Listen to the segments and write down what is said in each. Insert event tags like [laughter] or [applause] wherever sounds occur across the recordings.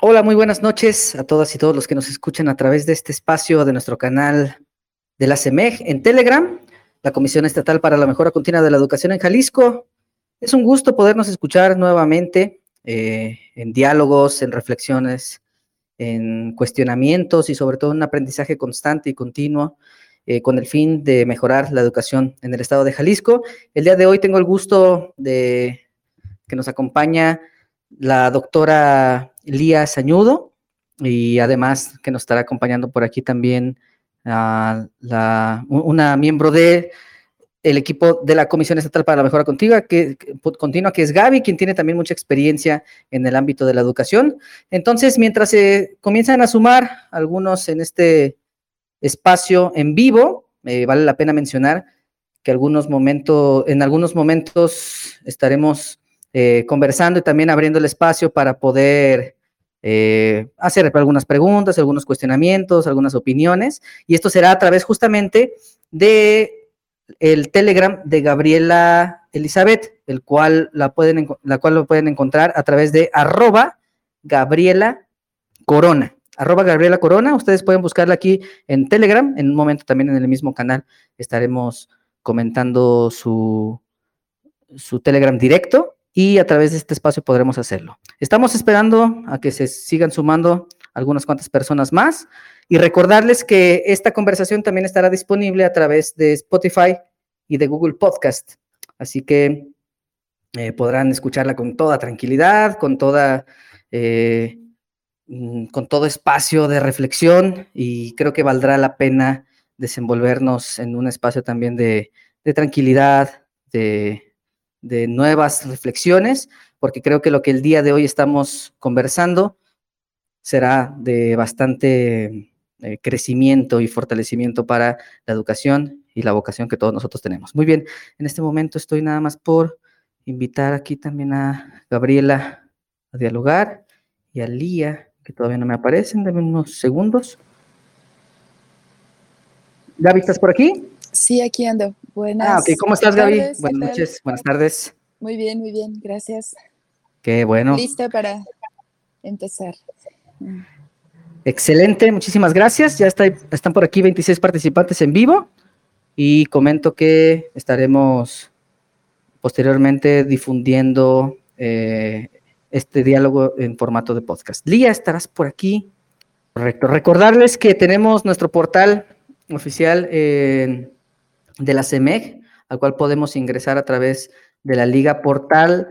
Hola, muy buenas noches a todas y todos los que nos escuchan a través de este espacio de nuestro canal de la CEMEG en Telegram, la Comisión Estatal para la Mejora Continua de la Educación en Jalisco. Es un gusto podernos escuchar nuevamente eh, en diálogos, en reflexiones, en cuestionamientos y sobre todo un aprendizaje constante y continuo eh, con el fin de mejorar la educación en el estado de Jalisco. El día de hoy tengo el gusto de que nos acompaña la doctora Lía Sañudo y además que nos estará acompañando por aquí también la, una miembro de el equipo de la Comisión Estatal para la Mejora Continua, que, continua, que es Gaby, quien tiene también mucha experiencia en el ámbito de la educación. Entonces, mientras se comienzan a sumar algunos en este espacio en vivo, eh, vale la pena mencionar que algunos momentos, en algunos momentos estaremos eh, conversando y también abriendo el espacio para poder eh, hacer algunas preguntas, algunos cuestionamientos, algunas opiniones, y esto será a través justamente de el Telegram de Gabriela Elizabeth, el cual la, pueden, la cual lo pueden encontrar a través de arroba Gabriela Corona. Arroba Gabriela Corona, ustedes pueden buscarla aquí en Telegram, en un momento también en el mismo canal estaremos comentando su, su Telegram directo y a través de este espacio podremos hacerlo. Estamos esperando a que se sigan sumando algunas cuantas personas más y recordarles que esta conversación también estará disponible a través de Spotify y de Google Podcast. Así que eh, podrán escucharla con toda tranquilidad, con toda... Eh, mm, con todo espacio de reflexión y creo que valdrá la pena desenvolvernos en un espacio también de, de tranquilidad, de, de nuevas reflexiones, porque creo que lo que el día de hoy estamos conversando será de bastante eh, crecimiento y fortalecimiento para la educación y la vocación que todos nosotros tenemos. Muy bien, en este momento estoy nada más por invitar aquí también a Gabriela a dialogar y a Lía, que todavía no me aparecen, dame unos segundos. Gaby, ¿estás por aquí? Sí, aquí ando. Buenas. Ah. ¿Cómo estás, Gaby? Buenas noches, buenas tardes. Muy bien, muy bien, gracias. Qué bueno. Lista para empezar. Excelente, muchísimas gracias. Ya está, están por aquí 26 participantes en vivo y comento que estaremos posteriormente difundiendo eh, este diálogo en formato de podcast. Lía, estarás por aquí. Correcto. Recordarles que tenemos nuestro portal oficial en de la CEMEG, al cual podemos ingresar a través de la liga portal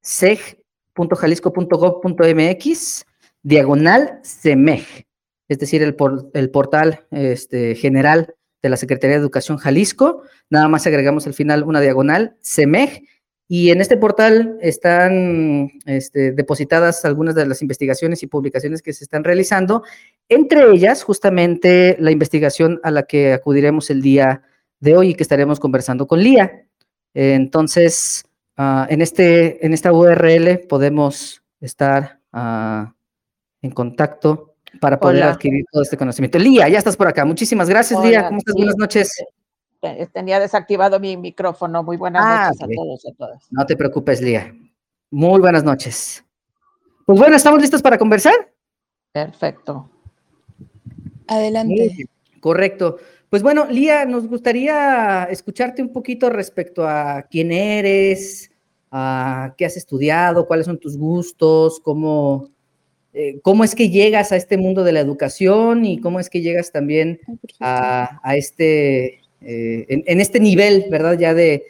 seg.jalisco.gov.mx, diagonal CEMEG, es decir, el, el portal este, general de la Secretaría de Educación Jalisco. Nada más agregamos al final una diagonal CEMEG. Y en este portal están este, depositadas algunas de las investigaciones y publicaciones que se están realizando, entre ellas justamente la investigación a la que acudiremos el día hoy y que estaremos conversando con Lía. entonces, ah, en, este, en esta URL podemos estar ah, en contacto para poder adquirir todo este conocimiento. Lía, ya estás por acá. Muchísimas gracias, Lía. ¿Cómo estás? buenas noches. Tenía desactivado mi micrófono. Muy buenas ah, noches a todos y a todas. No te preocupes, Lía. Muy buenas noches. Pues bueno, ¿estamos listos para conversar? Perfecto. Adelante. Correcto. Pues bueno, Lía, nos gustaría escucharte un poquito respecto a quién eres, a qué has estudiado, cuáles son tus gustos, cómo, eh, cómo es que llegas a este mundo de la educación y cómo es que llegas también a, este, eh, en, este nivel, ¿verdad? Ya de,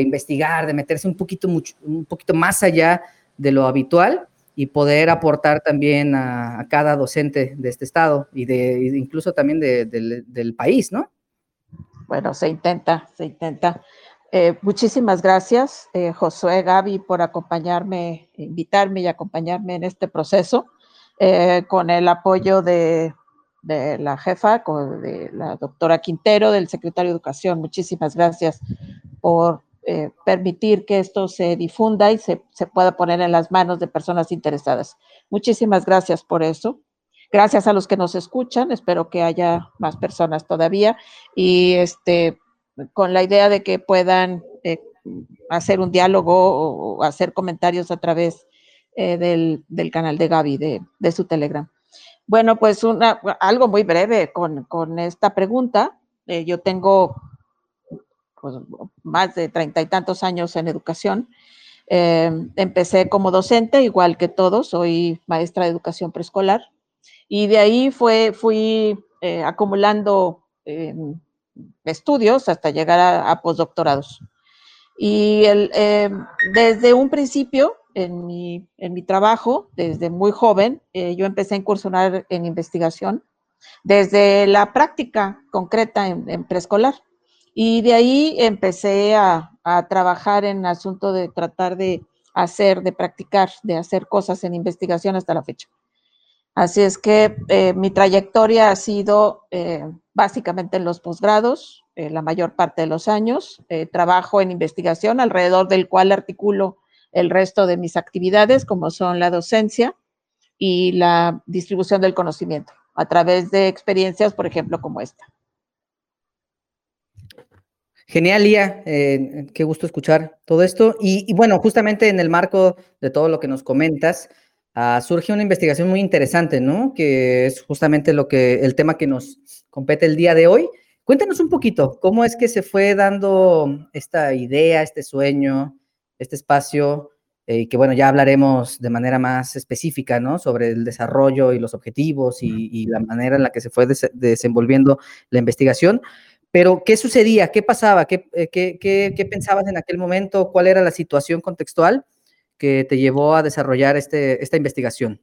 investigar, de meterse un poquito, mucho, un poquito más allá de lo habitual y poder aportar también a, cada docente de este estado y de incluso también del país, ¿no? Bueno, se intenta, se intenta. Eh, muchísimas gracias, eh, Josué Gaby, por acompañarme, invitarme y acompañarme en este proceso, eh, con el apoyo de, la jefa, de la doctora Quintero, del secretario de Educación. Muchísimas gracias por eh, permitir que esto se difunda y se, pueda poner en las manos de personas interesadas. Muchísimas gracias por eso. Gracias a los que nos escuchan, espero que haya más personas todavía y este, con la idea de que puedan eh, hacer un diálogo o hacer comentarios a través eh, del, canal de Gaby, de, su Telegram. Bueno, pues una, algo muy breve con, esta pregunta. Yo tengo pues, más de treinta y tantos años en educación. Eh, empecé como docente, igual que todos, soy maestra de educación preescolar. Y de ahí fue, fui acumulando estudios hasta llegar a, postdoctorados. Y el, desde un principio en mi, en mi trabajo, desde muy joven, eh, yo empecé a incursionar en investigación, desde la práctica concreta en, preescolar. Y de ahí empecé a, a, trabajar en asunto de tratar de hacer, de practicar, de hacer cosas en investigación hasta la fecha. Así es que eh, mi trayectoria ha sido eh, básicamente en los posgrados, la mayor parte de los años. trabajo en investigación, alrededor del cual articulo el resto de mis actividades, como son la docencia y la distribución del conocimiento, a través de experiencias, por ejemplo, como esta. Genial, Lía. Eh, qué gusto escuchar todo esto. Y, bueno, justamente en el marco de todo lo que nos comentas, uh, surge una investigación muy interesante, ¿no? Que es justamente lo que, el tema que nos compete el día de hoy. Cuéntanos un poquito, ¿cómo es que se fue dando esta idea, este sueño, este espacio, y eh, que bueno, ya hablaremos de manera más específica, ¿no? Sobre el desarrollo y los objetivos y, la manera en la que se fue desenvolviendo la investigación. Pero, ¿qué sucedía? ¿Qué pasaba? Eh, ¿Qué, qué, pensabas en aquel momento? ¿Cuál era la situación contextual que te llevó a desarrollar este, esta investigación?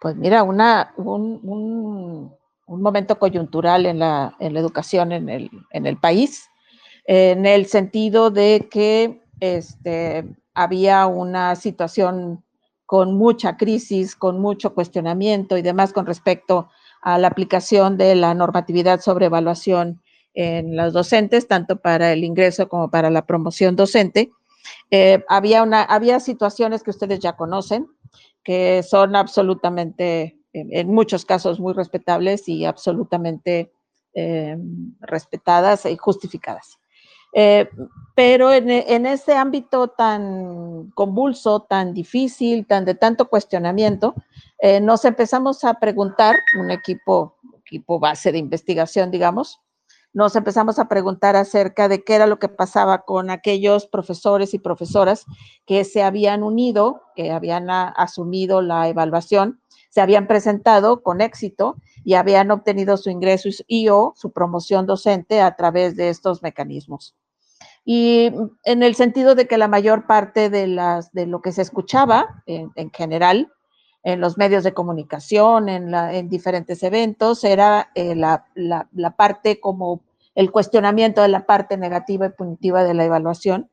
Pues mira, una, un, un, momento coyuntural en la, en la educación en el, en el país, en el sentido de que este, había una situación con mucha crisis, con mucho cuestionamiento y demás con respecto a la aplicación de la normatividad sobre evaluación en los docentes, tanto para el ingreso como para la promoción docente. Eh, había, una, había situaciones que ustedes ya conocen, que son absolutamente, en, muchos casos, muy respetables y absolutamente eh, respetadas y justificadas. Eh, pero en, en, ese ámbito tan convulso, tan difícil, tan de tanto cuestionamiento, eh, nos empezamos a preguntar, un equipo, equipo base de investigación, digamos, nos empezamos a preguntar acerca de qué era lo que pasaba con aquellos profesores y profesoras que se habían unido, que habían asumido la evaluación, se habían presentado con éxito y habían obtenido su ingreso y o su promoción docente a través de estos mecanismos. Y en el sentido de que la mayor parte de, las, de lo que se escuchaba en, general en los medios de comunicación, en, diferentes eventos, era eh, la, parte como el cuestionamiento de la parte negativa y punitiva de la evaluación.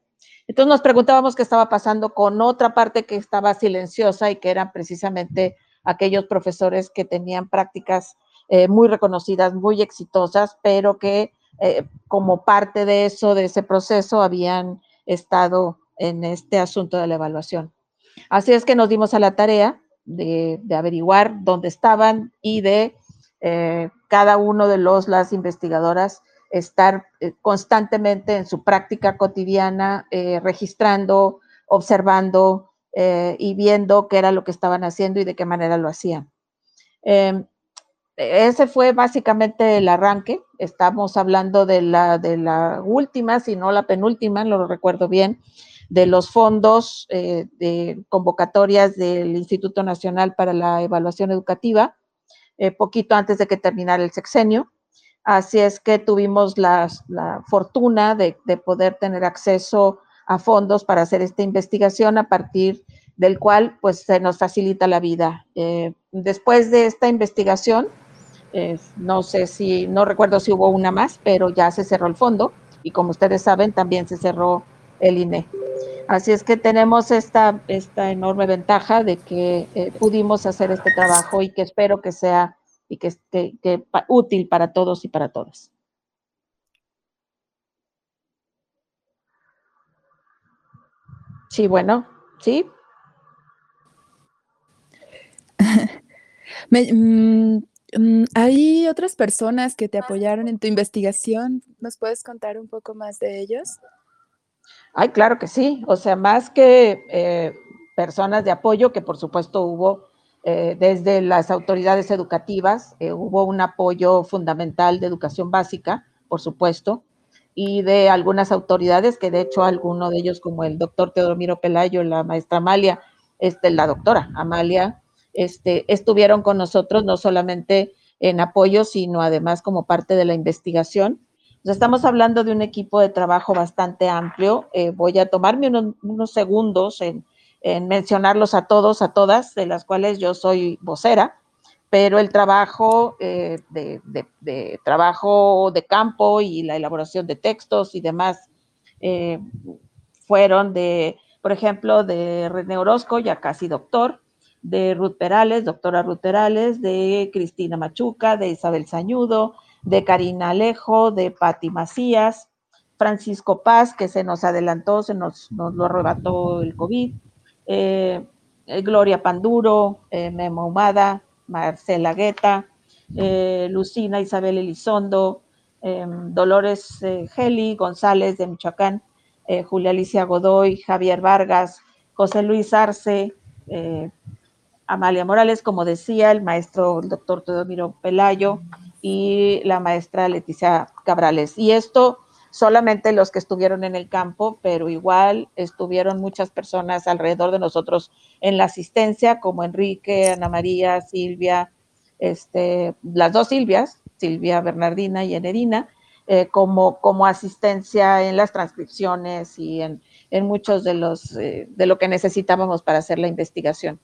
Entonces nos preguntábamos qué estaba pasando con otra parte que estaba silenciosa y que eran precisamente aquellos profesores que tenían prácticas eh, muy reconocidas, muy exitosas, pero que eh, como parte de eso, de ese proceso, habían estado en este asunto de la evaluación. Así es que nos dimos a la tarea de, averiguar dónde estaban y de eh, cada uno de los, las investigadoras, estar eh, constantemente en su práctica cotidiana, registrando, observando y viendo qué era lo que estaban haciendo y de qué manera lo hacían. Em, ese fue básicamente el arranque. Estamos hablando de la, de la última, si no la penúltima, lo recuerdo bien, de los fondos eh, de convocatorias del Instituto Nacional para la Evaluación Educativa, eh, poquito antes de que terminara el sexenio. Así es que tuvimos la, fortuna de, poder tener acceso a fondos para hacer esta investigación a partir del cual pues se nos facilita la vida. Eh, después de esta investigación, no sé si, no recuerdo si hubo una más, pero ya se cerró el fondo y como ustedes saben, también se cerró el INE. Así es que tenemos esta, esta enorme ventaja de que eh, pudimos hacer este trabajo y que espero que sea y que, útil para todos y para todas. Sí, bueno, sí. [laughs] Mm, Mm, ¿Hay otras personas que te apoyaron en tu investigación? ¿Nos puedes contar un poco más de ellos? Ay, claro que sí. O sea, más que eh, personas de apoyo, que por supuesto hubo eh, desde las autoridades educativas, eh, hubo un apoyo fundamental de educación básica, por supuesto, y de algunas autoridades, que de hecho alguno de ellos, como el doctor Teodomiro Pelayo, la maestra Amalia, este, la doctora Amalia, este, estuvieron con nosotros no solamente en apoyo, sino además como parte de la investigación. Estamos hablando de un equipo de trabajo bastante amplio. Eh, voy a tomarme unos segundos en en mencionarlos a todos, a todas, de las cuales yo soy vocera, pero el trabajo eh, de, trabajo de campo y la elaboración de textos y demás eh, fueron de, por ejemplo, de René Orozco, ya casi doctor, de Ruth Perales, doctora Ruth Perales, de Cristina Machuca, de Isabel Sañudo, de Karina Alejo, de Patti Macías, Francisco Paz, que se nos adelantó, se nos, nos lo arrebató el COVID, eh, eh, Gloria Panduro, eh, Memo Humada, Marcela Guetta, Lucina Isabel Elizondo, Dolores Geli González de Michoacán, Julia Alicia Godoy, Javier Vargas, José Luis Arce, Amalia Morales, como decía, el maestro doctor Teodomiro Pelayo y la maestra Leticia Cabrales. Y esto solamente los que estuvieron en el campo, pero igual estuvieron muchas personas alrededor de nosotros en la asistencia, como Enrique, Ana María, Silvia, este, las dos Silvias, Silvia Bernardina y Enerina, eh, como, como asistencia en las transcripciones y en, muchos de los eh, de lo que necesitábamos para hacer la investigación.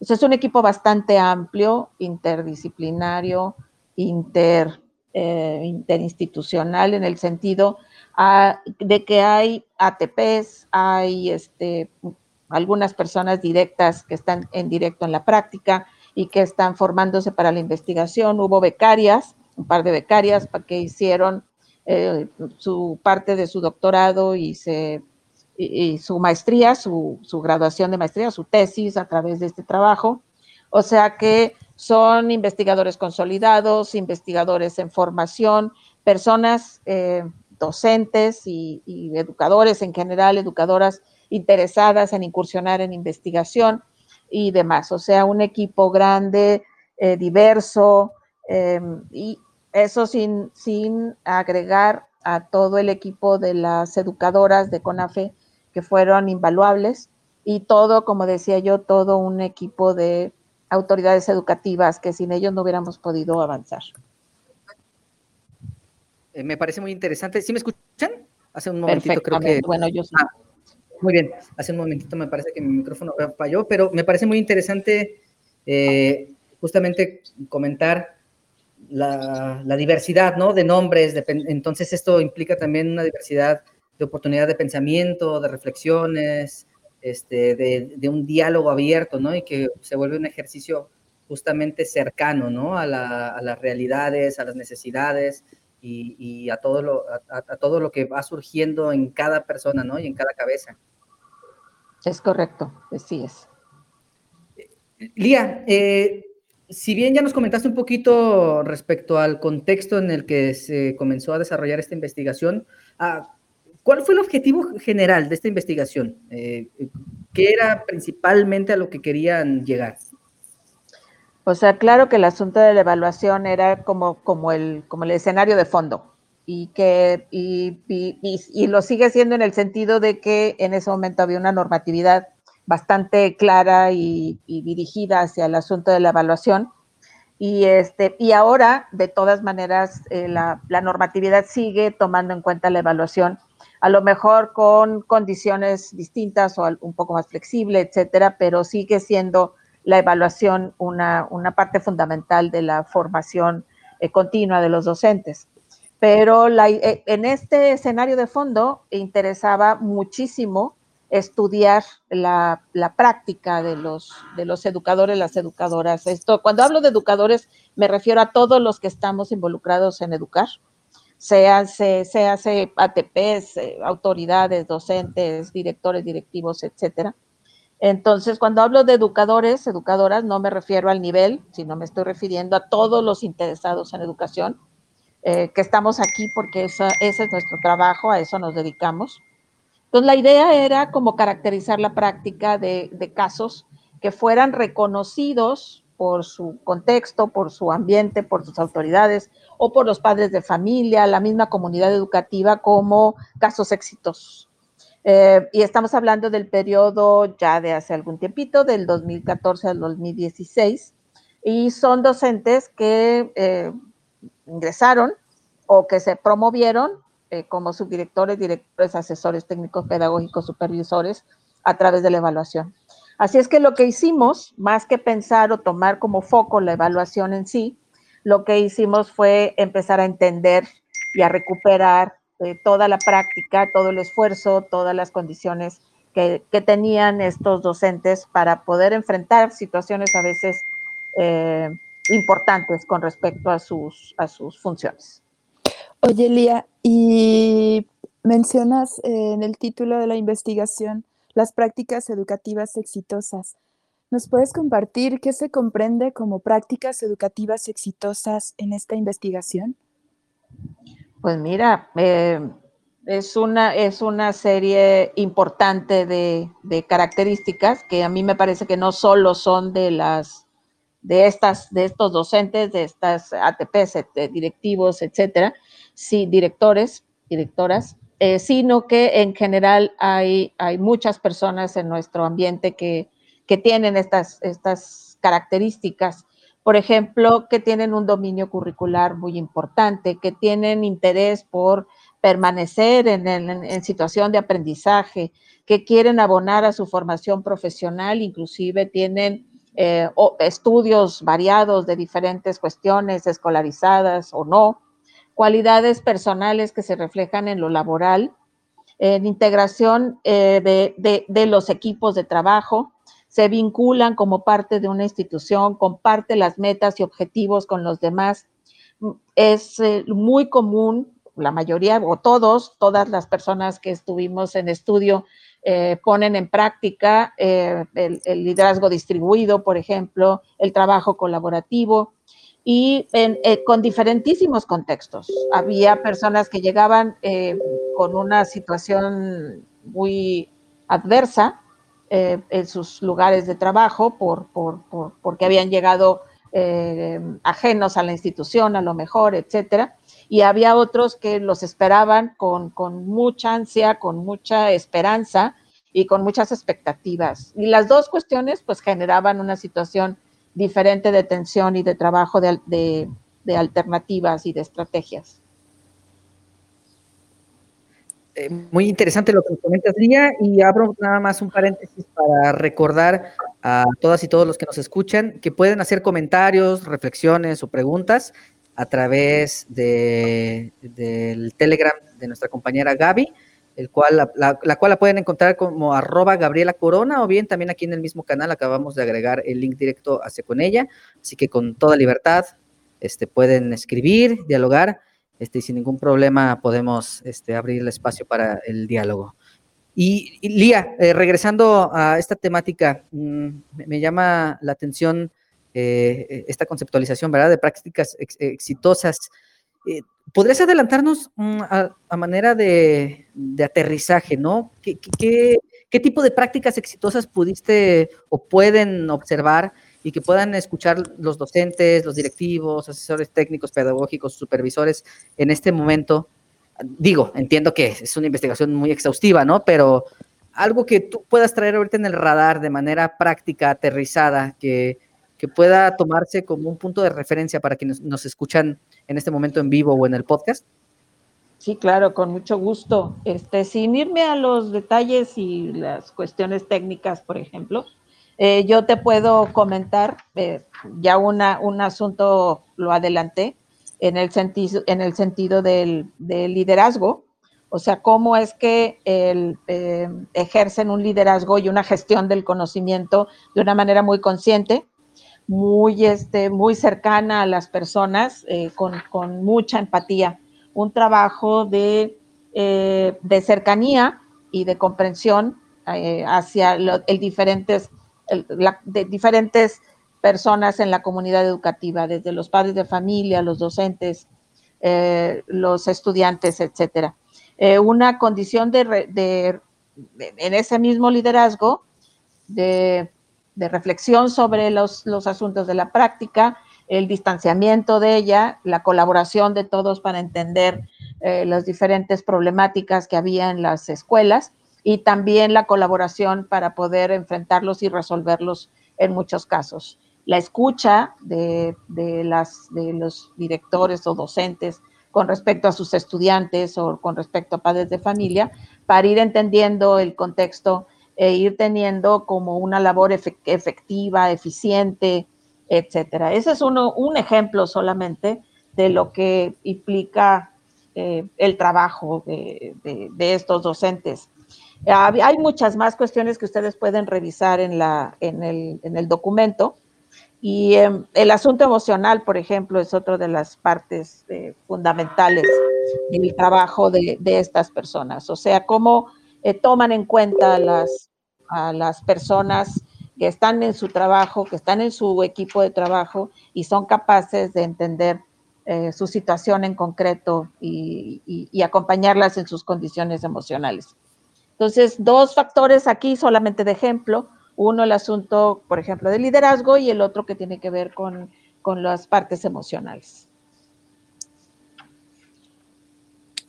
es un equipo bastante amplio, interdisciplinario, inter, eh, interinstitucional en el sentido ah, de que hay ATPs, hay este, algunas personas directas que están en directo en la práctica y que están formándose para la investigación. Hubo becarias, un par de becarias que hicieron eh, su parte de su doctorado y, se, y, su maestría, su, su, graduación de maestría, su tesis a través de este trabajo. O sea que son investigadores consolidados, investigadores en formación, personas eh, docentes y, educadores en general, educadoras interesadas en incursionar en investigación y demás. O sea, un equipo grande, eh, diverso, em, y eso sin, sin agregar a todo el equipo de las educadoras de CONAFE que fueron invaluables y todo, como decía yo, todo un equipo de autoridades educativas que sin ellos no hubiéramos podido avanzar. Eh, me parece muy interesante. ¿Sí me escuchan? Hace un momentito creo que... Bueno, yo sí. Ah, muy bien, hace un momentito me parece que mi micrófono falló, pero me parece muy interesante eh, justamente comentar la, diversidad, ¿no? De nombres, entonces esto implica también una diversidad de oportunidad de pensamiento, de reflexiones, este, de, un diálogo abierto, ¿no? Y que se vuelve un ejercicio justamente cercano, ¿no? A, las realidades, a las necesidades y, a, todo lo, a, todo lo que va surgiendo en cada persona, ¿no? Y en cada cabeza. Es correcto, así es. Lía, eh, si bien ya nos comentaste un poquito respecto al contexto en el que se comenzó a desarrollar esta investigación, ah, ¿Cuál fue el objetivo general de esta investigación? Eh, ¿Qué era principalmente a lo que querían llegar? O sea, claro que el asunto de la evaluación era como, como, el, como el escenario de fondo y que y, y, lo sigue siendo en el sentido de que en ese momento había una normatividad bastante clara y, dirigida hacia el asunto de la evaluación. Y, este, y ahora, de todas maneras, eh, la, la, normatividad sigue tomando en cuenta la evaluación a lo mejor con condiciones distintas o un poco más flexible, etcétera, pero sigue siendo la evaluación una, parte fundamental de la formación eh, continua de los docentes. Pero eh, en este escenario de fondo interesaba muchísimo estudiar la, práctica de los, de los educadores, las educadoras. Esto, cuando hablo de educadores, me refiero a todos los que estamos involucrados en educar, se hace, se hace ATPs, eh, autoridades, docentes, directores, directivos, etcétera. Entonces, cuando hablo de educadores, educadoras, no me refiero al nivel, sino me estoy refiriendo a todos los interesados en educación, eh, que estamos aquí porque ese es nuestro trabajo, a eso nos dedicamos. Entonces, la idea era como caracterizar la práctica de, de casos que fueran reconocidos por su contexto, por su ambiente, por sus autoridades o por los padres de familia, la misma comunidad educativa como casos exitosos. Eh, y estamos hablando del periodo ya de hace algún tiempito, del 2014 al 2016, y son docentes que eh, ingresaron o que se promovieron eh, como subdirectores, directores, asesores técnicos, pedagógicos, supervisores a través de la evaluación. Así es que lo que hicimos, más que pensar o tomar como foco la evaluación en sí, lo que hicimos fue empezar a entender y a recuperar eh, toda la práctica, todo el esfuerzo, todas las condiciones que, tenían estos docentes para poder enfrentar situaciones a veces eh, importantes con respecto a sus, a sus funciones. Oye, Lía, y mencionas en el título de la investigación las prácticas educativas exitosas. ¿Nos puedes compartir qué se comprende como prácticas educativas exitosas en esta investigación? Pues mira, eh, es, una, es una serie importante de, características que a mí me parece que no solo son de las de estas, de estos docentes, de estas ATPs, directivos, etcétera, sí, directores, directoras, eh, sino que en general hay, hay muchas personas en nuestro ambiente que, que tienen estas, estas características. Por ejemplo, que tienen un dominio curricular muy importante, que tienen interés por permanecer en, en, situación de aprendizaje, que quieren abonar a su formación profesional, inclusive tienen eh, estudios variados de diferentes cuestiones, escolarizadas o no, cualidades personales que se reflejan en lo laboral, en integración eh, de, los equipos de trabajo, se vinculan como parte de una institución, comparte las metas y objetivos con los demás. Es eh, muy común, la mayoría o todos, todas las personas que estuvimos en estudio eh, ponen en práctica el, liderazgo distribuido, por ejemplo, el trabajo colaborativo, y eh, con diferentísimos contextos. Había personas que llegaban eh, con una situación muy adversa eh, en sus lugares de trabajo por, por, porque habían llegado ajenos a la institución, a lo mejor, etcétera. Y había otros que los esperaban con, con mucha ansia, con mucha esperanza y con muchas expectativas. Y las dos cuestiones pues generaban una situación diferente de tensión y de trabajo de, alternativas y de estrategias. Eh, muy interesante lo que comentas, Lía, y abro nada más un paréntesis para recordar a todas y todos los que nos escuchan que pueden hacer comentarios, reflexiones o preguntas a través de, del Telegram de nuestra compañera Gaby el cual, la, cual la pueden encontrar como arroba Gabriela Corona o bien también aquí en el mismo canal acabamos de agregar el link directo hacia con ella, así que con toda libertad este, pueden escribir, dialogar, este, y sin ningún problema podemos este, abrir el espacio para el diálogo. Y, Lía, eh, regresando a esta temática, mm, me, llama la atención eh, esta conceptualización, ¿verdad?, de prácticas exitosas. Eh, ¿Podrías adelantarnos mm, a, manera de, aterrizaje, ¿no? ¿Qué, tipo de prácticas exitosas pudiste o pueden observar y que puedan escuchar los docentes, los directivos, asesores técnicos, pedagógicos, supervisores en este momento? Digo, entiendo que es una investigación muy exhaustiva, ¿no? Pero algo que tú puedas traer ahorita en el radar de manera práctica, aterrizada, que, que pueda tomarse como un punto de referencia para quienes nos escuchan en este momento en vivo o en el podcast? Sí, claro, con mucho gusto. Este, sin irme a los detalles y las cuestiones técnicas, por ejemplo, eh, yo te puedo comentar, eh, ya una, un asunto lo adelanté, en el sentido, en el sentido del, liderazgo, o sea, cómo es que el, eh, ejercen un liderazgo y una gestión del conocimiento de una manera muy consciente, muy, este, muy cercana a las personas, eh, con, mucha empatía, un trabajo de, eh, de cercanía y de comprensión eh, hacia el diferentes, de diferentes personas en la comunidad educativa, desde los padres de familia, los docentes, los estudiantes, etcétera. una condición de, en ese mismo liderazgo de, reflexión sobre los, los, asuntos de la práctica, el distanciamiento de ella, la colaboración de todos para entender eh, las diferentes problemáticas que había en las escuelas y también la colaboración para poder enfrentarlos y resolverlos en muchos casos. La escucha de, de, las, de los directores o docentes con respecto a sus estudiantes o con respecto a padres de familia, para ir entendiendo el contexto e ir teniendo como una labor efectiva, eficiente, etcétera. Ese es uno, un ejemplo solamente de lo que implica eh, el trabajo de, estos docentes. hay muchas más cuestiones que ustedes pueden revisar en, la, en, el, documento. Y em, el asunto emocional, por ejemplo, es otra de las partes eh, fundamentales del trabajo de, estas personas. O sea, cómo eh, toman en cuenta las, a las personas que están en su trabajo, que están en su equipo de trabajo y son capaces de entender eh, su situación en concreto y, acompañarlas en sus condiciones emocionales. Entonces, dos factores aquí solamente de ejemplo. Uno, el asunto, por ejemplo, de liderazgo y el otro que tiene que ver con, con las partes emocionales.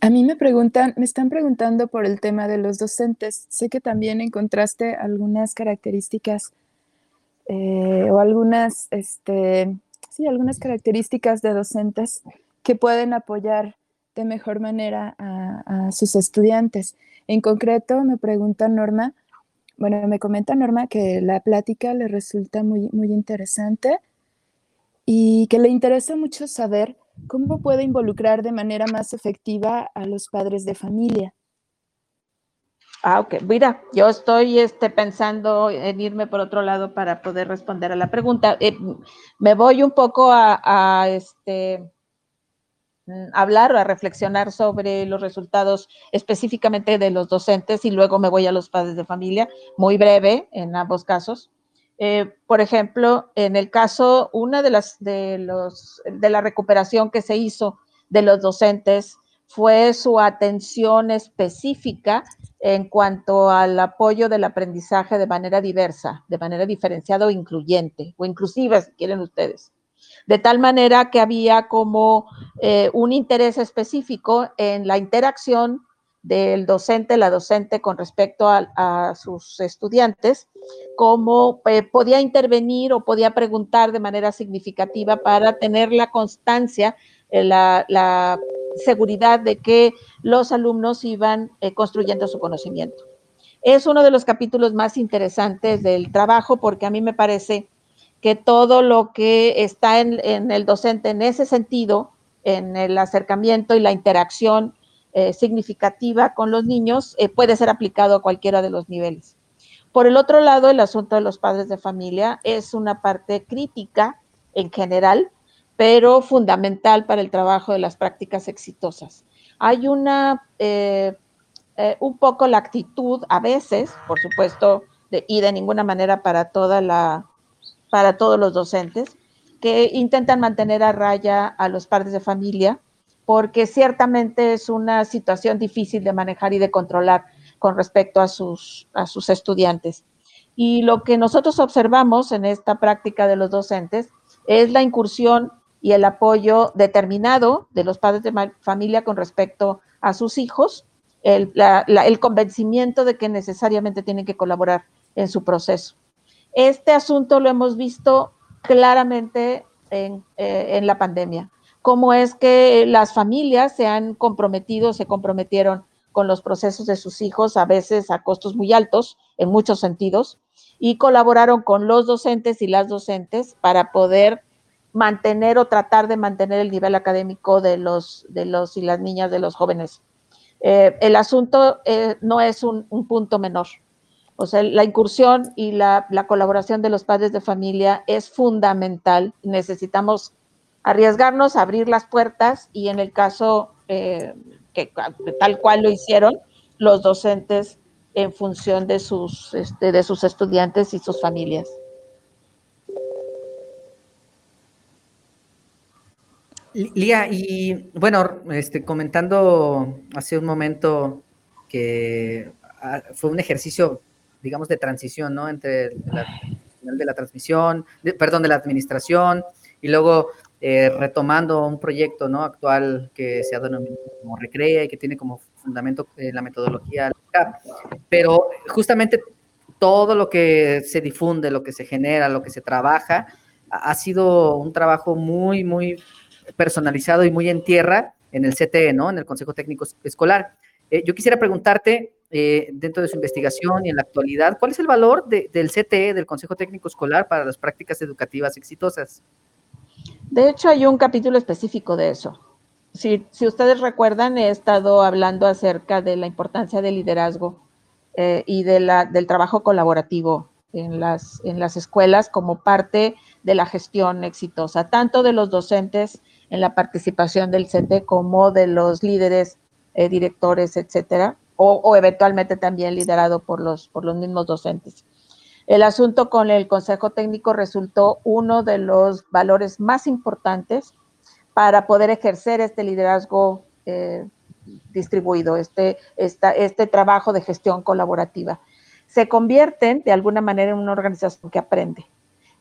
A mí me preguntan, me están preguntando por el tema de los docentes. Sé que también encontraste algunas características eh, o algunas, este, sí, algunas características de docentes que pueden apoyar de mejor manera a, sus estudiantes. En concreto, me pregunta Norma, bueno, me comenta Norma que la plática le resulta muy, muy interesante y que le interesa mucho saber ¿Cómo puede involucrar de manera más efectiva a los padres de familia? Ah, ok. Mira, yo estoy este, pensando en irme por otro lado para poder responder a la pregunta. Eh, me voy un poco a, este, mm, hablar o a reflexionar sobre los resultados específicamente de los docentes y luego me voy a los padres de familia, muy breve en ambos casos. Eh, por ejemplo, en el caso, una de las de los de la recuperación que se hizo de los docentes fue su atención específica en cuanto al apoyo del aprendizaje de manera diversa, de manera diferenciada o incluyente, o inclusiva, si quieren ustedes. De tal manera que había como eh, un interés específico en la interacción del docente, la docente con respecto a, sus estudiantes, cómo eh, podía intervenir o podía preguntar de manera significativa para tener la constancia, eh, la, seguridad de que los alumnos iban eh, construyendo su conocimiento. Es uno de los capítulos más interesantes del trabajo porque a mí me parece que todo lo que está en el docente en ese sentido, en el acercamiento y la interacción eh, significativa con los niños eh, puede ser aplicado a cualquiera de los niveles. Por el otro lado, el asunto de los padres de familia es una parte crítica en general, pero fundamental para el trabajo de las prácticas exitosas. Hay una, eh, un poco la actitud a veces, por supuesto, y de ninguna manera para, toda la, para todos los docentes, que intentan mantener a raya a los padres de familia porque ciertamente es una situación difícil de manejar y de controlar con respecto a sus, a sus estudiantes. Y lo que nosotros observamos en esta práctica de los docentes es la incursión y el apoyo determinado de los padres de familia con respecto a sus hijos, el, convencimiento de que necesariamente tienen que colaborar en su proceso. Este asunto lo hemos visto claramente en, eh, en la pandemia cómo es que las familias se han comprometido, se comprometieron con los procesos de sus hijos, a veces a costos muy altos, en muchos sentidos, y colaboraron con los docentes y las docentes para poder mantener o tratar de mantener el nivel académico de los, de los y las niñas, de los jóvenes. Eh, el asunto eh, no es un, punto menor. O sea, la incursión y la, la, colaboración de los padres de familia es fundamental. Necesitamos arriesgarnos a abrir las puertas y en el caso eh, que tal cual lo hicieron los docentes en función de sus, este, de sus estudiantes y sus familias. Lía, y bueno, este, comentando hace un momento que fue un ejercicio, digamos, de transición, ¿no? Entre la, de la transmisión, perdón, de la administración y luego eh, retomando un proyecto, ¿no? Actual que se ha denominado como Recrea y que tiene como fundamento eh, la metodología Pero justamente todo lo que se difunde, lo que se genera, lo que se trabaja, ha sido un trabajo muy, muy personalizado y muy en tierra en el CTE, ¿no? En el Consejo Técnico Escolar. Eh, yo quisiera preguntarte, dentro de su investigación y en la actualidad, ¿cuál es el valor del CTE, del Consejo Técnico Escolar, para las prácticas educativas exitosas? De hecho, hay un capítulo específico de eso. Si, si ustedes recuerdan, he estado hablando acerca de la importancia del liderazgo eh, y de la, del trabajo colaborativo en las, en las escuelas como parte de la gestión exitosa, tanto de los docentes en la participación del CT como de los líderes, eh, directores, etcétera, o, eventualmente también liderado por los, por los mismos docentes. El asunto con el Consejo Técnico resultó uno de los valores más importantes para poder ejercer este liderazgo eh, distribuido, este, este trabajo de gestión colaborativa. Se convierten de alguna manera en una organización que aprende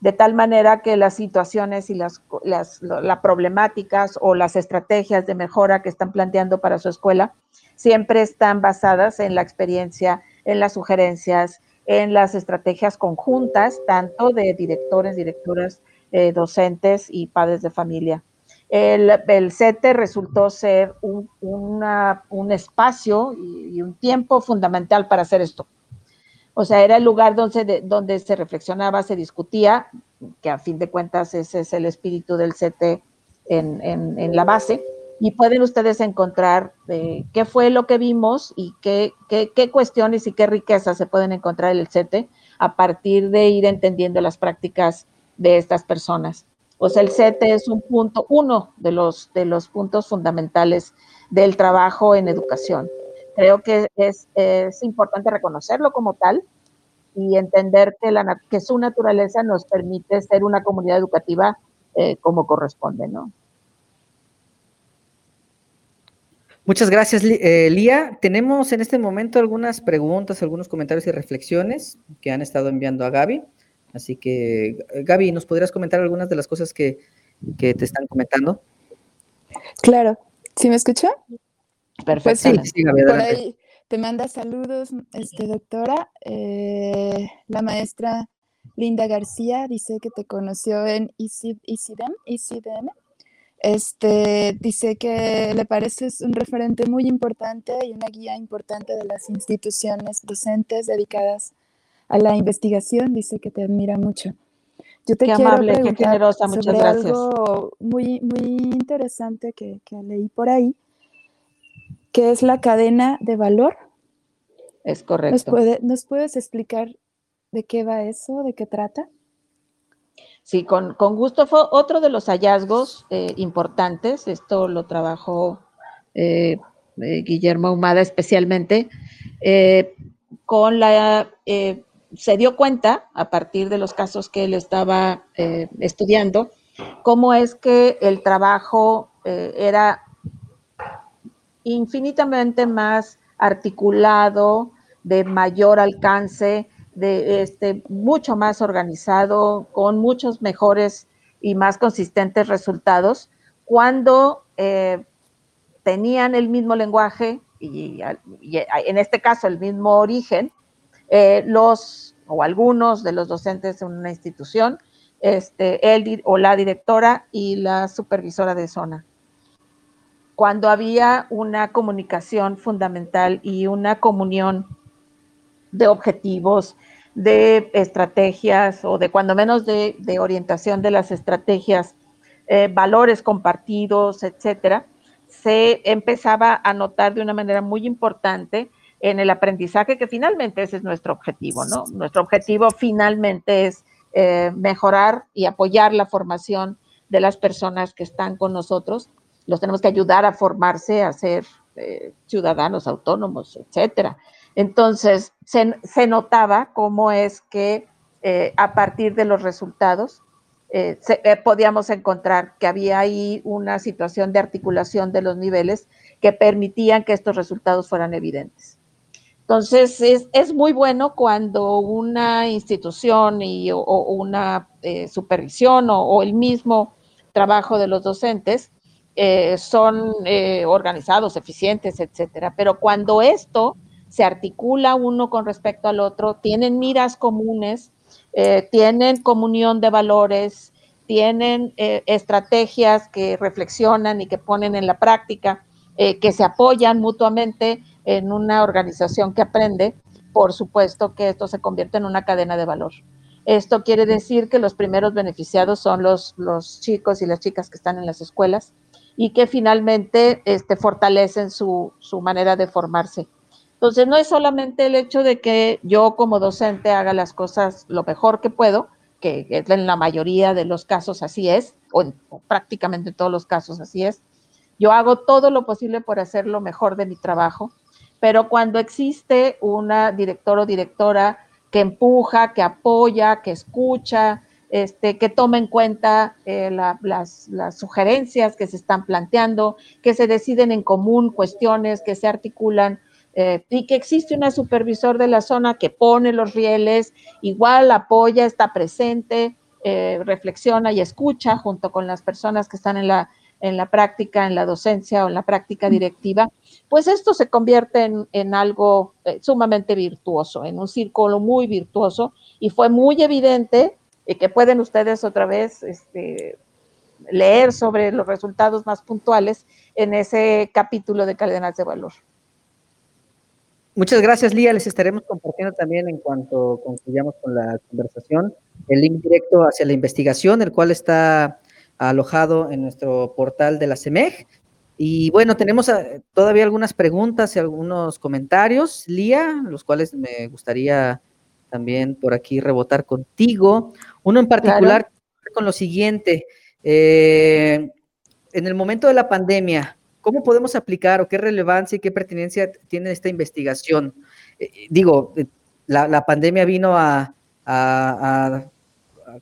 de tal manera que las situaciones y las, las, problemáticas o las estrategias de mejora que están planteando para su escuela siempre están basadas en la experiencia, en las sugerencias, en las estrategias conjuntas, tanto de directores, directoras, eh, docentes y padres de familia. El, el CETE resultó ser un, un espacio y, un tiempo fundamental para hacer esto. O sea, era el lugar donde, donde se reflexionaba, se discutía, que a fin de cuentas ese es el espíritu del CT en, la base. Y pueden ustedes encontrar eh, qué fue lo que vimos y qué, qué, cuestiones y qué riquezas se pueden encontrar en el CT a partir de ir entendiendo las prácticas de estas personas. O sea, el CT es un punto, uno de los, de los puntos fundamentales del trabajo en educación. Creo que es, importante reconocerlo como tal y entender que, la, que su naturaleza nos permite ser una comunidad educativa eh, como corresponde, ¿no? Muchas gracias, eh, Lía. Tenemos en este momento algunas preguntas, algunos comentarios y reflexiones que han estado enviando a Gaby. Así que, Gaby, ¿nos podrías comentar algunas de las cosas que, que te están comentando? Claro. ¿Sí me escucha? Perfecto. Pues sí, por ahí te manda saludos, este, doctora. Eh, la maestra Linda García dice que te conoció en ICIDEM. Este, dice que le pareces un referente muy importante y una guía importante de las instituciones docentes dedicadas a la investigación. Dice que te admira mucho. Yo te qué quiero amable, qué generosa, muchas sobre gracias. algo muy, muy interesante que, que leí por ahí ¿Qué es la cadena de valor? Es correcto. ¿Nos, puedes explicar de qué va eso, de qué trata? Sí, con, gusto. Fue otro de los hallazgos eh, importantes. Esto lo trabajó eh, eh, Guillermo Humada especialmente. con la, se dio cuenta, a partir de los casos que él estaba estudiando, cómo es que el trabajo era infinitamente más articulado, de mayor alcance, de este, mucho más organizado, con muchos mejores y más consistentes resultados, cuando eh, tenían el mismo lenguaje y, en este caso el mismo origen, eh, los o algunos de los docentes en una institución, este, el o la directora y la supervisora de zona. Cuando había una comunicación fundamental y una comunión de objetivos, de estrategias o de cuando menos de, orientación de las estrategias, eh, valores compartidos, etcétera, se empezaba a notar de una manera muy importante en el aprendizaje, que finalmente ese es nuestro objetivo, ¿no? Nuestro objetivo finalmente es eh, mejorar y apoyar la formación de las personas que están con nosotros los tenemos que ayudar a formarse, a ser eh, ciudadanos autónomos, etcétera. Entonces, se, notaba cómo es que eh, a partir de los resultados eh, podíamos encontrar que había ahí una situación de articulación de los niveles que permitían que estos resultados fueran evidentes. Entonces, es, muy bueno cuando una institución y, o, una eh, supervisión o, el mismo trabajo de los docentes eh, son eh, organizados, eficientes, etcétera. Pero cuando esto se articula uno con respecto al otro, tienen miras comunes, tienen comunión de valores, tienen estrategias que reflexionan y que ponen en la práctica, que se apoyan mutuamente, en una organización que aprende, por supuesto que esto se convierte en una cadena de valor. Esto quiere decir que los primeros beneficiados son los, chicos y las chicas que están en las escuelas y que finalmente este, fortalecen su manera de formarse. Entonces, no es solamente el hecho de que yo como docente haga las cosas lo mejor que puedo, que en la mayoría de los casos así es, o, en, prácticamente todos los casos así es. Yo hago todo lo posible por hacer lo mejor de mi trabajo, pero cuando existe una director o directora que empuja, que apoya, que escucha, este, que toma en cuenta eh, las, sugerencias que se están planteando, que se deciden en común cuestiones, que se articulan eh, y que existe una supervisor de la zona que pone los rieles, igual apoya, está presente, eh, reflexiona y escucha junto con las personas que están en la, en la práctica, en la docencia o en la práctica directiva, pues esto se convierte en, algo eh, sumamente virtuoso, en un círculo muy virtuoso y fue muy evidente y que pueden ustedes otra vez este, leer sobre los resultados más puntuales en ese capítulo de cadenas de valor. Muchas gracias, Lía. Les estaremos compartiendo también en cuanto concluyamos con la conversación el link directo hacia la investigación, el cual está alojado en nuestro portal de la CEMEG. Y bueno, tenemos eh, todavía algunas preguntas y algunos comentarios, Lía, los cuales me gustaría también por aquí rebotar contigo. Uno en particular con lo siguiente. Eh, en el momento de la pandemia, ¿cómo podemos aplicar o qué relevancia y qué pertinencia tiene esta investigación? Eh, digo, la, pandemia vino a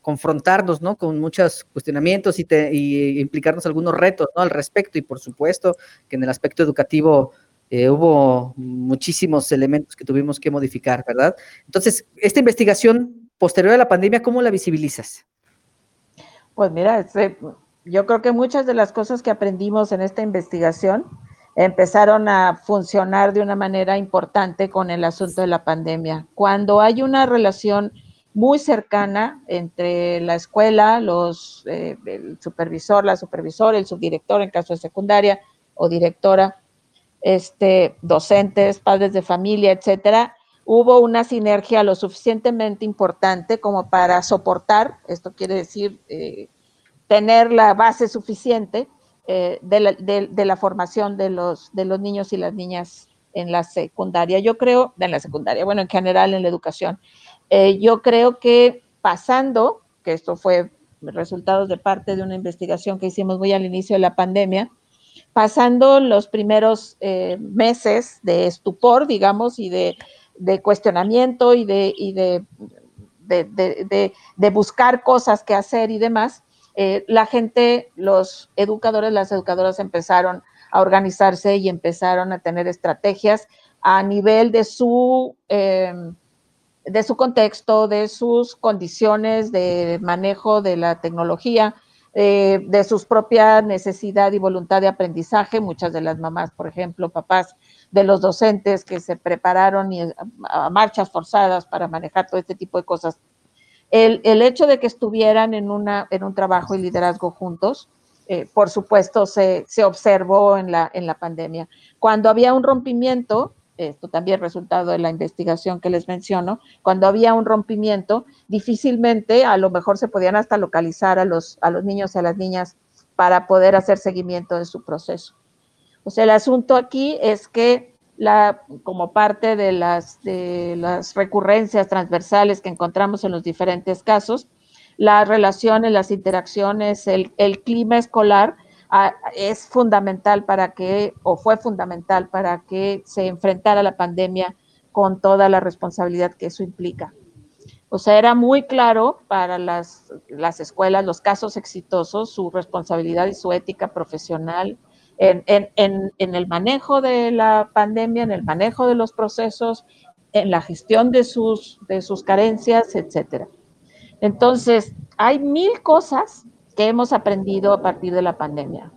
confrontarnos, ¿no? Con muchos cuestionamientos y, implicarnos algunos retos, ¿no? Al respecto y por supuesto que en el aspecto educativo eh, hubo muchísimos elementos que tuvimos que modificar, ¿verdad? Entonces, esta investigación posterior a la pandemia, ¿cómo la visibilizas? Pues mira, yo creo que muchas de las cosas que aprendimos en esta investigación empezaron a funcionar de una manera importante con el asunto de la pandemia. Cuando hay una relación muy cercana entre la escuela, los, eh, el supervisor, la supervisora, el subdirector en caso de secundaria o directora, este, docentes, padres de familia, etcétera, hubo una sinergia lo suficientemente importante como para soportar, esto quiere decir eh, tener la base suficiente eh, de, la, de, la, formación de los, de los niños y las niñas en la secundaria. Yo creo, en la secundaria, bueno, en general en la educación. Eh, yo creo que pasando, que esto fue resultados de parte de una investigación que hicimos muy al inicio de la pandemia, pasando los primeros eh, meses de estupor, digamos, y de, cuestionamiento y, de, de, buscar cosas que hacer y demás, eh, la gente, los educadores, las educadoras empezaron a organizarse y empezaron a tener estrategias a nivel de su de su contexto, de sus condiciones de manejo de la tecnología, eh, de su propia necesidad y voluntad de aprendizaje. Muchas de las mamás, por ejemplo, papás de los docentes que se prepararon y a, marchas forzadas para manejar todo este tipo de cosas. El, hecho de que estuvieran en, una, en un trabajo y liderazgo juntos, eh, por supuesto, se, se observó en la, en la pandemia. Cuando había un rompimiento, esto también resultado de la investigación que les menciono, cuando había un rompimiento, difícilmente a lo mejor se podían hasta localizar a los, a los niños y a las niñas para poder hacer seguimiento de su proceso. O sea, el asunto aquí es que la, como parte de las, de las recurrencias transversales que encontramos en los diferentes casos, las relaciones, las interacciones, el, el clima escolar es fundamental para que, o fue fundamental para que se enfrentara la pandemia con toda la responsabilidad que eso implica. O sea, era muy claro para las, las escuelas, los casos exitosos, su responsabilidad y su ética profesional, en, el manejo de la pandemia, en el manejo de los procesos, en la gestión de sus, de sus carencias, etcétera. Entonces, hay mil cosas que hemos aprendido a partir de la pandemia.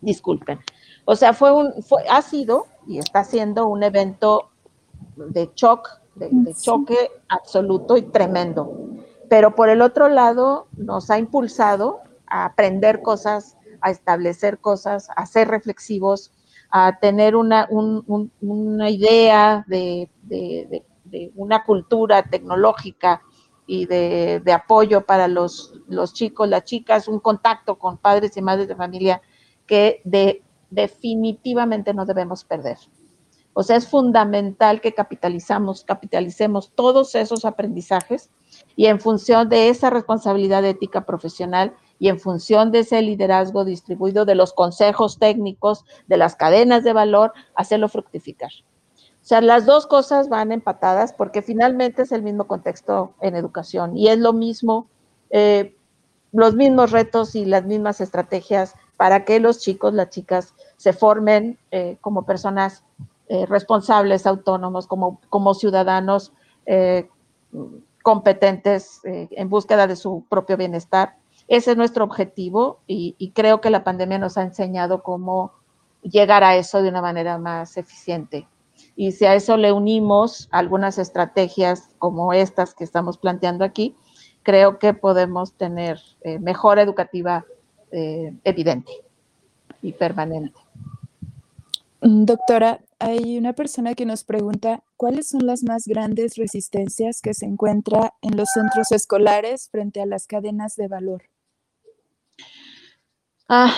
Disculpen. O sea, fue un, fue, ha sido y está siendo un evento de shock, de, de choque absoluto y tremendo. Pero por el otro lado, nos ha impulsado a aprender cosas, a establecer cosas, a ser reflexivos, a tener una, una idea de, una cultura tecnológica y de, apoyo para los, los, chicos, las chicas, un contacto con padres y madres de familia que de, definitivamente no debemos perder. O sea, es fundamental que capitalizamos, capitalicemos todos esos aprendizajes y en función de esa responsabilidad ética profesional y en función de ese liderazgo distribuido de los consejos técnicos, de las cadenas de valor, hacerlo fructificar. O sea, las dos cosas van empatadas porque finalmente es el mismo contexto en educación y es lo mismo, eh, los mismos retos y las mismas estrategias para que los chicos, las chicas se formen eh, como personas eh, responsables, autónomos, como, como ciudadanos competentes en búsqueda de su propio bienestar ese es nuestro objetivo y, creo que la pandemia nos ha enseñado cómo llegar a eso de una manera más eficiente. Y si a eso le unimos algunas estrategias como estas que estamos planteando aquí, creo que podemos tener eh, mejora educativa eh, evidente y permanente. Mm, doctora, hay una persona que nos pregunta cuáles son las más grandes resistencias que se encuentra en los centros escolares frente a las cadenas de valor. Ah,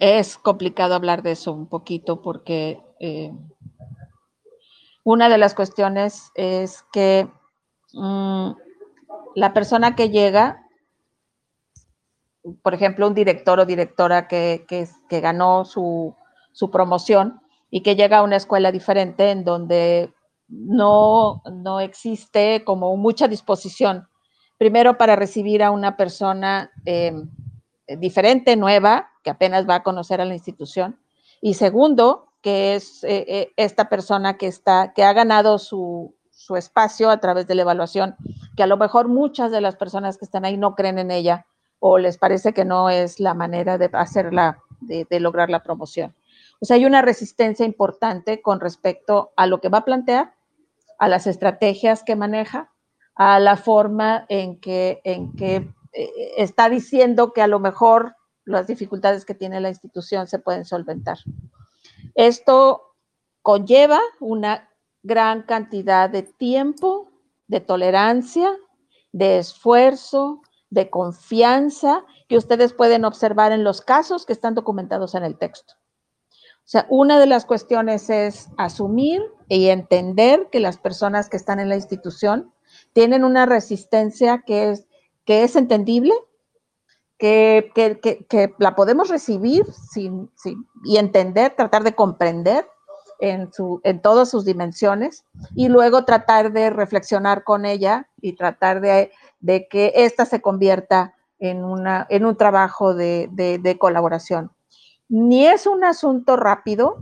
es complicado hablar de eso un poquito porque eh, una de las cuestiones es que mm, la persona que llega, por ejemplo, un director o directora que, que, ganó su, su, promoción y que llega a una escuela diferente en donde no, no existe como mucha disposición, primero para recibir a una persona eh, diferente, nueva, que apenas va a conocer a la institución. Y segundo, que es eh, eh, esta persona que, está, que ha ganado su, espacio a través de la evaluación, que a lo mejor muchas de las personas que están ahí no creen en ella o les parece que no es la manera de hacerla, de, de lograr la promoción. O sea, hay una resistencia importante con respecto a lo que va a plantear, a las estrategias que maneja, a la forma en que, en que eh, está diciendo que a lo mejor las dificultades que tiene la institución se pueden solventar. Esto conlleva una gran cantidad de tiempo, de tolerancia, de esfuerzo, de confianza que ustedes pueden observar en los casos que están documentados en el texto. O sea, una de las cuestiones es asumir y entender que las personas que están en la institución tienen una resistencia que es que es entendible, que, la podemos recibir sin, y entender, tratar de comprender en, su, en todas sus dimensiones y luego tratar de reflexionar con ella y tratar de, que ésta se convierta en, una, en un trabajo de, colaboración. Ni es un asunto rápido,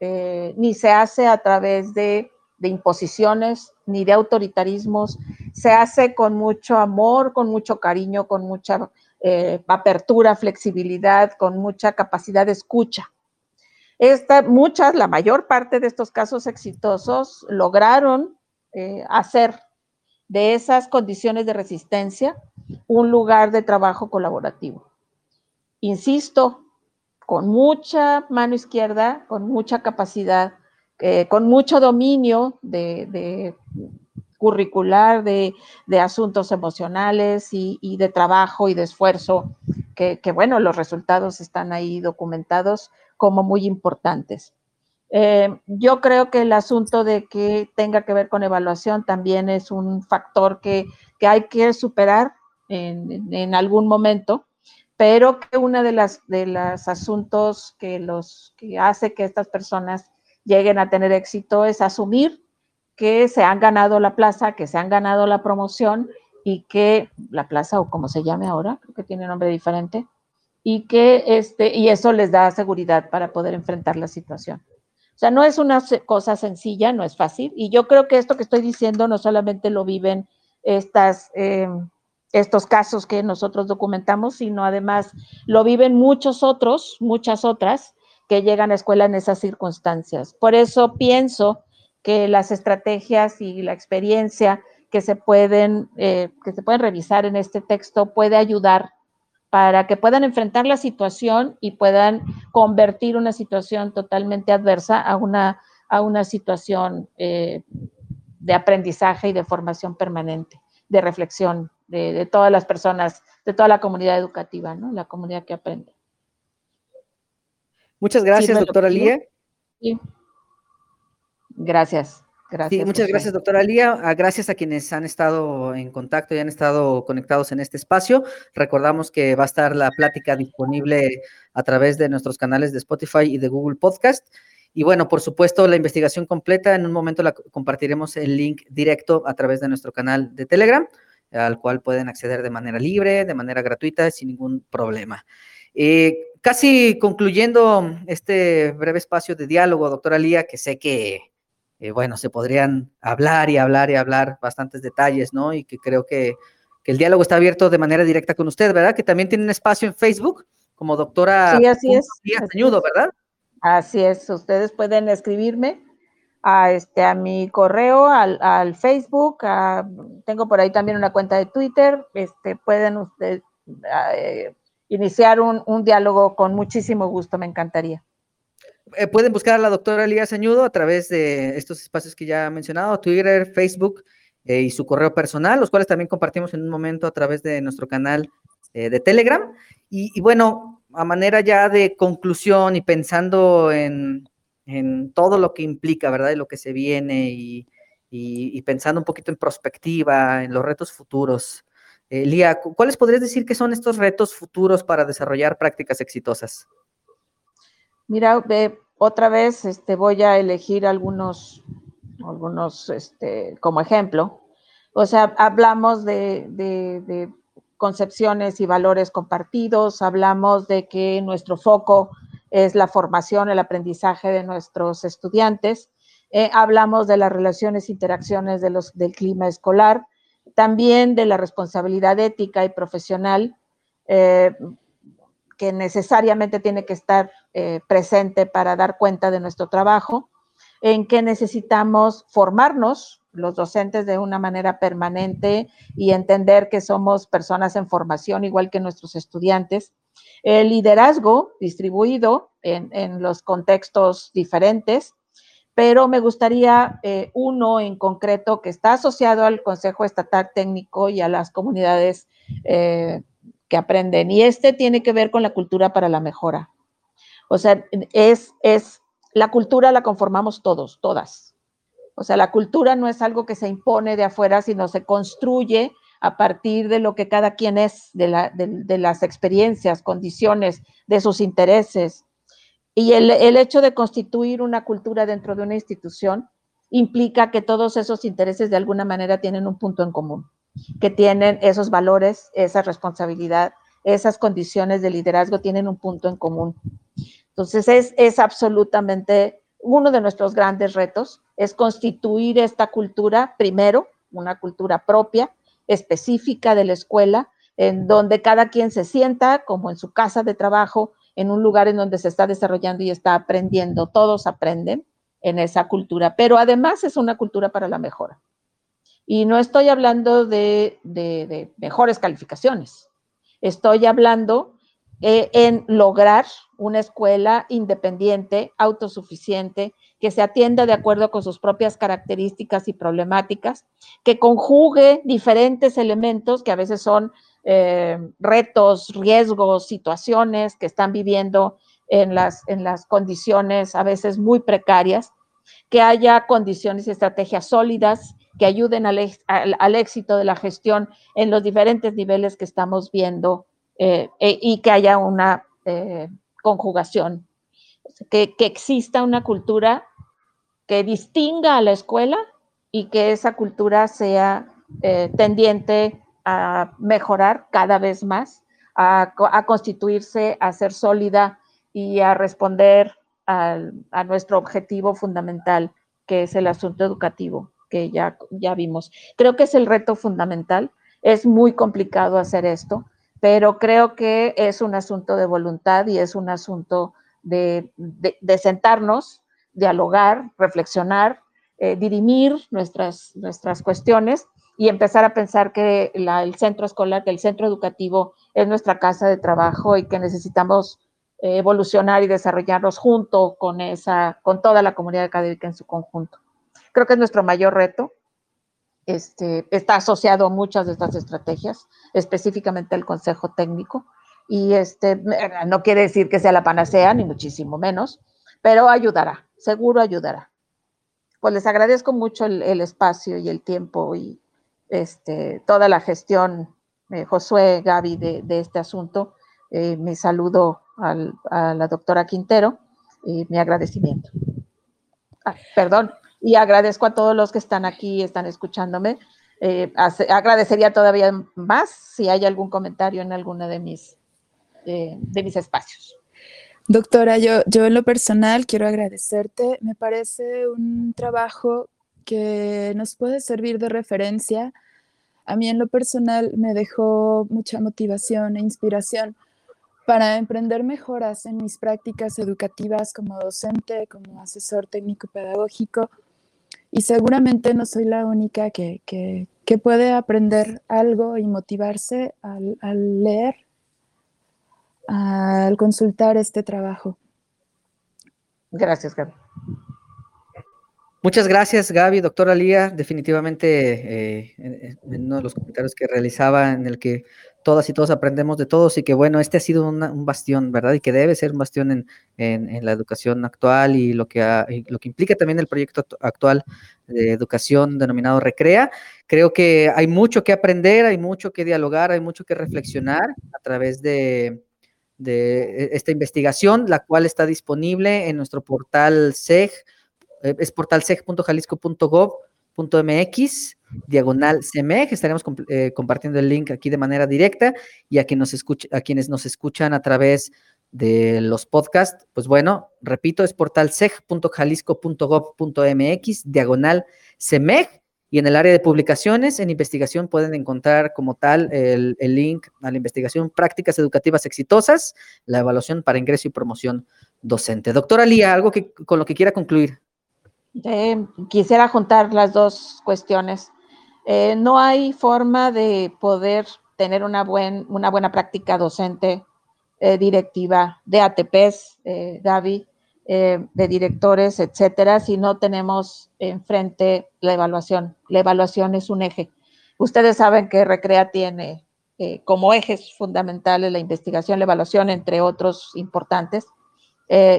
eh, ni se hace a través de de imposiciones ni de autoritarismos, se hace con mucho amor, con mucho cariño, con mucha eh, apertura, flexibilidad, con mucha capacidad de escucha. Esta, muchas, la mayor parte de estos casos exitosos lograron eh, hacer de esas condiciones de resistencia un lugar de trabajo colaborativo. Insisto, con mucha mano izquierda, con mucha capacidad eh, con mucho dominio de, curricular, de, asuntos emocionales y, de trabajo y de esfuerzo, que, bueno, los resultados están ahí documentados como muy importantes. Eh, yo creo que el asunto de que tenga que ver con evaluación también es un factor que, hay que superar en, algún momento, pero que uno de los de los asuntos que, los, que hace que estas personas lleguen a tener éxito es asumir que se han ganado la plaza, que se han ganado la promoción y que la plaza o como se llame ahora, creo que tiene nombre diferente, y que este, y eso les da seguridad para poder enfrentar la situación. O sea, no es una cosa sencilla, no es fácil. Y yo creo que esto que estoy diciendo no solamente lo viven estas, em, estos casos que nosotros documentamos, sino además lo viven muchos otros, muchas otras que llegan a escuela en esas circunstancias. Por eso pienso que las estrategias y la experiencia que se pueden, eh, que se pueden revisar en este texto puede ayudar para que puedan enfrentar la situación y puedan convertir una situación totalmente adversa a una, a una situación eh, de aprendizaje y de formación permanente, de reflexión de, todas las personas, de toda la comunidad educativa, ¿no? La comunidad que aprende. Muchas gracias, doctora Lía. Sí. Gracias. Gracias. muchas gracias, doctora Lía. Ah, gracias a quienes han estado en contacto y han estado conectados en este espacio. Recordamos que va a estar la plática disponible a través de nuestros canales de Spotify y de Google Podcast. Y bueno, por supuesto, la investigación completa, en un momento la compartiremos el link directo a través de nuestro canal de Telegram, al cual pueden acceder de manera libre, de manera gratuita, sin ningún problema. Eh, casi concluyendo este breve espacio de diálogo, doctora Lía, que sé que eh, bueno, se podrían hablar y hablar y hablar bastantes detalles, ¿no? Y que creo que, el diálogo está abierto de manera directa con usted, ¿verdad? Que también tiene un espacio en Facebook como doctora sí, así es. ¿verdad? Así es, ustedes pueden escribirme a, este, a mi correo, al, Facebook, tengo por ahí también una cuenta de Twitter, este, pueden ustedes eh, iniciar un, diálogo con muchísimo gusto, me encantaría. Eh, pueden buscar a la doctora Elías Añudo a través de estos espacios que ya he mencionado, Twitter, Facebook eh, y su correo personal, los cuales también compartimos en un momento a través de nuestro canal eh, de Telegram. Y, bueno, a manera ya de conclusión y pensando en, todo lo que implica, ¿verdad? Y lo que se viene y, y, pensando un poquito en perspectiva, en los retos futuros. Lía, ¿cuáles podrías decir que son estos retos futuros para desarrollar prácticas exitosas? Mira, otra vez este, voy a elegir algunos, algunos este, como ejemplo. O sea, hablamos de, concepciones y valores compartidos, hablamos de que nuestro foco es la formación, el aprendizaje de nuestros estudiantes, eh, hablamos de las relaciones, interacciones de los, del clima escolar, también de la responsabilidad ética y profesional, eh, que necesariamente tiene que estar eh, presente para dar cuenta de nuestro trabajo, en que necesitamos formarnos los docentes de una manera permanente y entender que somos personas en formación igual que nuestros estudiantes. El liderazgo distribuido en, los contextos diferentes, pero me gustaría eh, uno en concreto que está asociado al Consejo Estatal Técnico y a las comunidades eh, que aprenden. Y este tiene que ver con la cultura para la mejora. O sea, es, es, la cultura la conformamos todos, todas. O sea, la cultura no es algo que se impone de afuera, sino se construye a partir de lo que cada quien es, de, la, de, las experiencias, condiciones, de sus intereses. Y el, hecho de constituir una cultura dentro de una institución implica que todos esos intereses de alguna manera tienen un punto en común que tienen esos valores, esa responsabilidad, esas condiciones de liderazgo tienen un punto en común. Entonces es, es absolutamente uno de nuestros grandes retos, es constituir esta cultura, primero, una cultura propia, específica de la escuela, en donde cada quien se sienta como en su casa de trabajo, en un lugar en donde se está desarrollando y está aprendiendo. Todos aprenden en esa cultura, pero además es una cultura para la mejora. Y no estoy hablando de, mejores calificaciones, estoy hablando eh, en lograr una escuela independiente, autosuficiente, que se atienda de acuerdo con sus propias características y problemáticas, que conjugue diferentes elementos que a veces son eh, retos, riesgos, situaciones que están viviendo en las, en las condiciones a veces muy precarias, que haya condiciones y estrategias sólidas que ayuden al, éxito de la gestión en los diferentes niveles que estamos viendo eh, e, y que haya una eh, conjugación, que, exista una cultura que distinga a la escuela y que esa cultura sea eh, tendiente a mejorar cada vez más a, constituirse, a ser sólida y a responder a nuestro objetivo fundamental, que es el asunto educativo, que ya, ya vimos. Creo que es el reto fundamental. Es muy complicado hacer esto, pero creo que es un asunto de voluntad y es un asunto de, sentarnos, dialogar, reflexionar, eh, dirimir nuestras, nuestras cuestiones y empezar a pensar que el centro escolar, que el centro educativo es nuestra casa de trabajo y que necesitamos eh, evolucionar y desarrollarnos junto con esa, con toda la comunidad académica en su conjunto. Creo que es nuestro mayor reto. Este, está asociado a muchas de estas estrategias, específicamente el Consejo Técnico, y este, no quiere decir que sea la panacea, ni muchísimo menos, pero ayudará, seguro ayudará. Pues les agradezco mucho el, espacio y el tiempo y, este, toda la gestión, eh, Josué, Gaby, de, este asunto. Eh, mi saludo a la doctora Quintero y mi agradecimiento. Ah, perdón, y agradezco a todos los que están aquí y están escuchándome. Eh, agradecería todavía más si hay algún comentario en alguno de mis, de mis espacios. Doctora, yo, yo en lo personal quiero agradecerte. Me parece un trabajo que nos puede servir de referencia. A mí en lo personal me dejó mucha motivación e inspiración para emprender mejoras en mis prácticas educativas como docente, como asesor técnico pedagógico. Y seguramente no soy la única que, puede aprender algo y motivarse al, al leer, al consultar este trabajo. Gracias, Gaby. Muchas gracias, Gaby, doctora Lía. Definitivamente, eh, en uno de los comentarios que realizaba, en el que todas y todos aprendemos de todos, y que bueno, este ha sido un bastión, ¿verdad? Y que debe ser un bastión en, la educación actual y lo que, lo que implica también el proyecto actual de educación denominado Recrea. Creo que hay mucho que aprender, hay mucho que dialogar, hay mucho que reflexionar a través de, de esta investigación, la cual está disponible en nuestro portal SEG eh, es portalseg.jalisco.gov.mx, diagonal CMEG. Estaremos eh, compartiendo el link aquí de manera directa y a, quien nos a quienes nos escuchan a través de los podcasts, pues bueno, repito, es portalseg.jalisco.gov.mx, diagonal CMEG. Y en el área de publicaciones, en investigación, pueden encontrar como tal el, link a la investigación Prácticas Educativas Exitosas, la evaluación para ingreso y promoción docente. Doctora Lía, algo que, con lo que quiera concluir. Eh, quisiera juntar las dos cuestiones. Eh, no hay forma de poder tener una, buena práctica docente eh, directiva de ATPs, Gaby, de directores, etcétera, si no tenemos enfrente la evaluación. La evaluación es un eje. Ustedes saben que Recrea tiene como ejes fundamentales la investigación, la evaluación, entre otros importantes,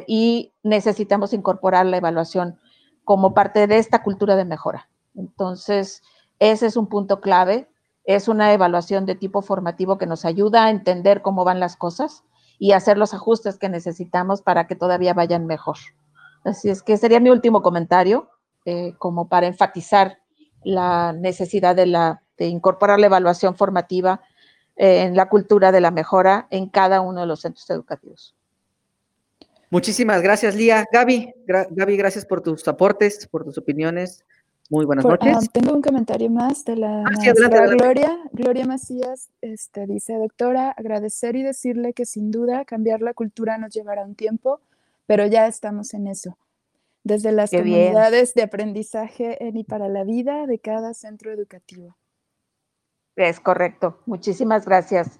y necesitamos incorporar la evaluación como parte de esta cultura de mejora. Entonces, ese es un punto clave. Es una evaluación de tipo formativo que nos ayuda a entender cómo van las cosas y hacer los ajustes que necesitamos para que todavía vayan mejor. Así es que sería mi último comentario, eh, como para enfatizar la necesidad de, la, de incorporar la evaluación formativa eh, en la cultura de la mejora en cada uno de los centros educativos. Muchísimas gracias, Lía. Gaby, Gaby, gracias por tus aportes, por tus opiniones. Muy buenas noches. Ah, tengo un comentario más de la ah, Gloria. Gloria Macías este, dice, doctora, agradecer y decirle que sin duda cambiar la cultura nos llevará un tiempo, pero ya estamos en eso. Desde las comunidades de aprendizaje en y para la vida de cada centro educativo. Es correcto. Muchísimas gracias.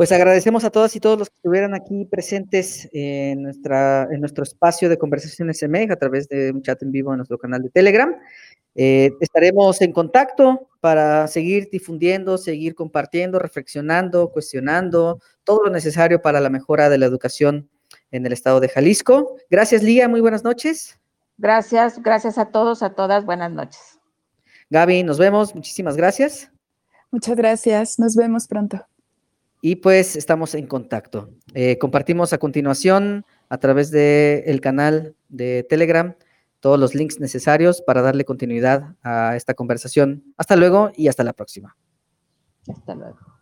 Pues agradecemos a todas y todos los que estuvieran aquí presentes en, nuestra, en nuestro espacio de conversaciones MEG a través de un chat en vivo en nuestro canal de Telegram. Eh, estaremos en contacto para seguir difundiendo, seguir compartiendo, reflexionando, cuestionando todo lo necesario para la mejora de la educación en el estado de Jalisco. Gracias, Lía. Muy buenas noches. Gracias, gracias a todos, a todas. Buenas noches. Gaby, nos vemos. Muchísimas gracias. Muchas gracias. Nos vemos pronto. Y pues estamos en contacto. Eh, compartimos a continuación a través del el canal de Telegram todos los links necesarios para darle continuidad a esta conversación. Hasta luego y hasta la próxima. Hasta luego.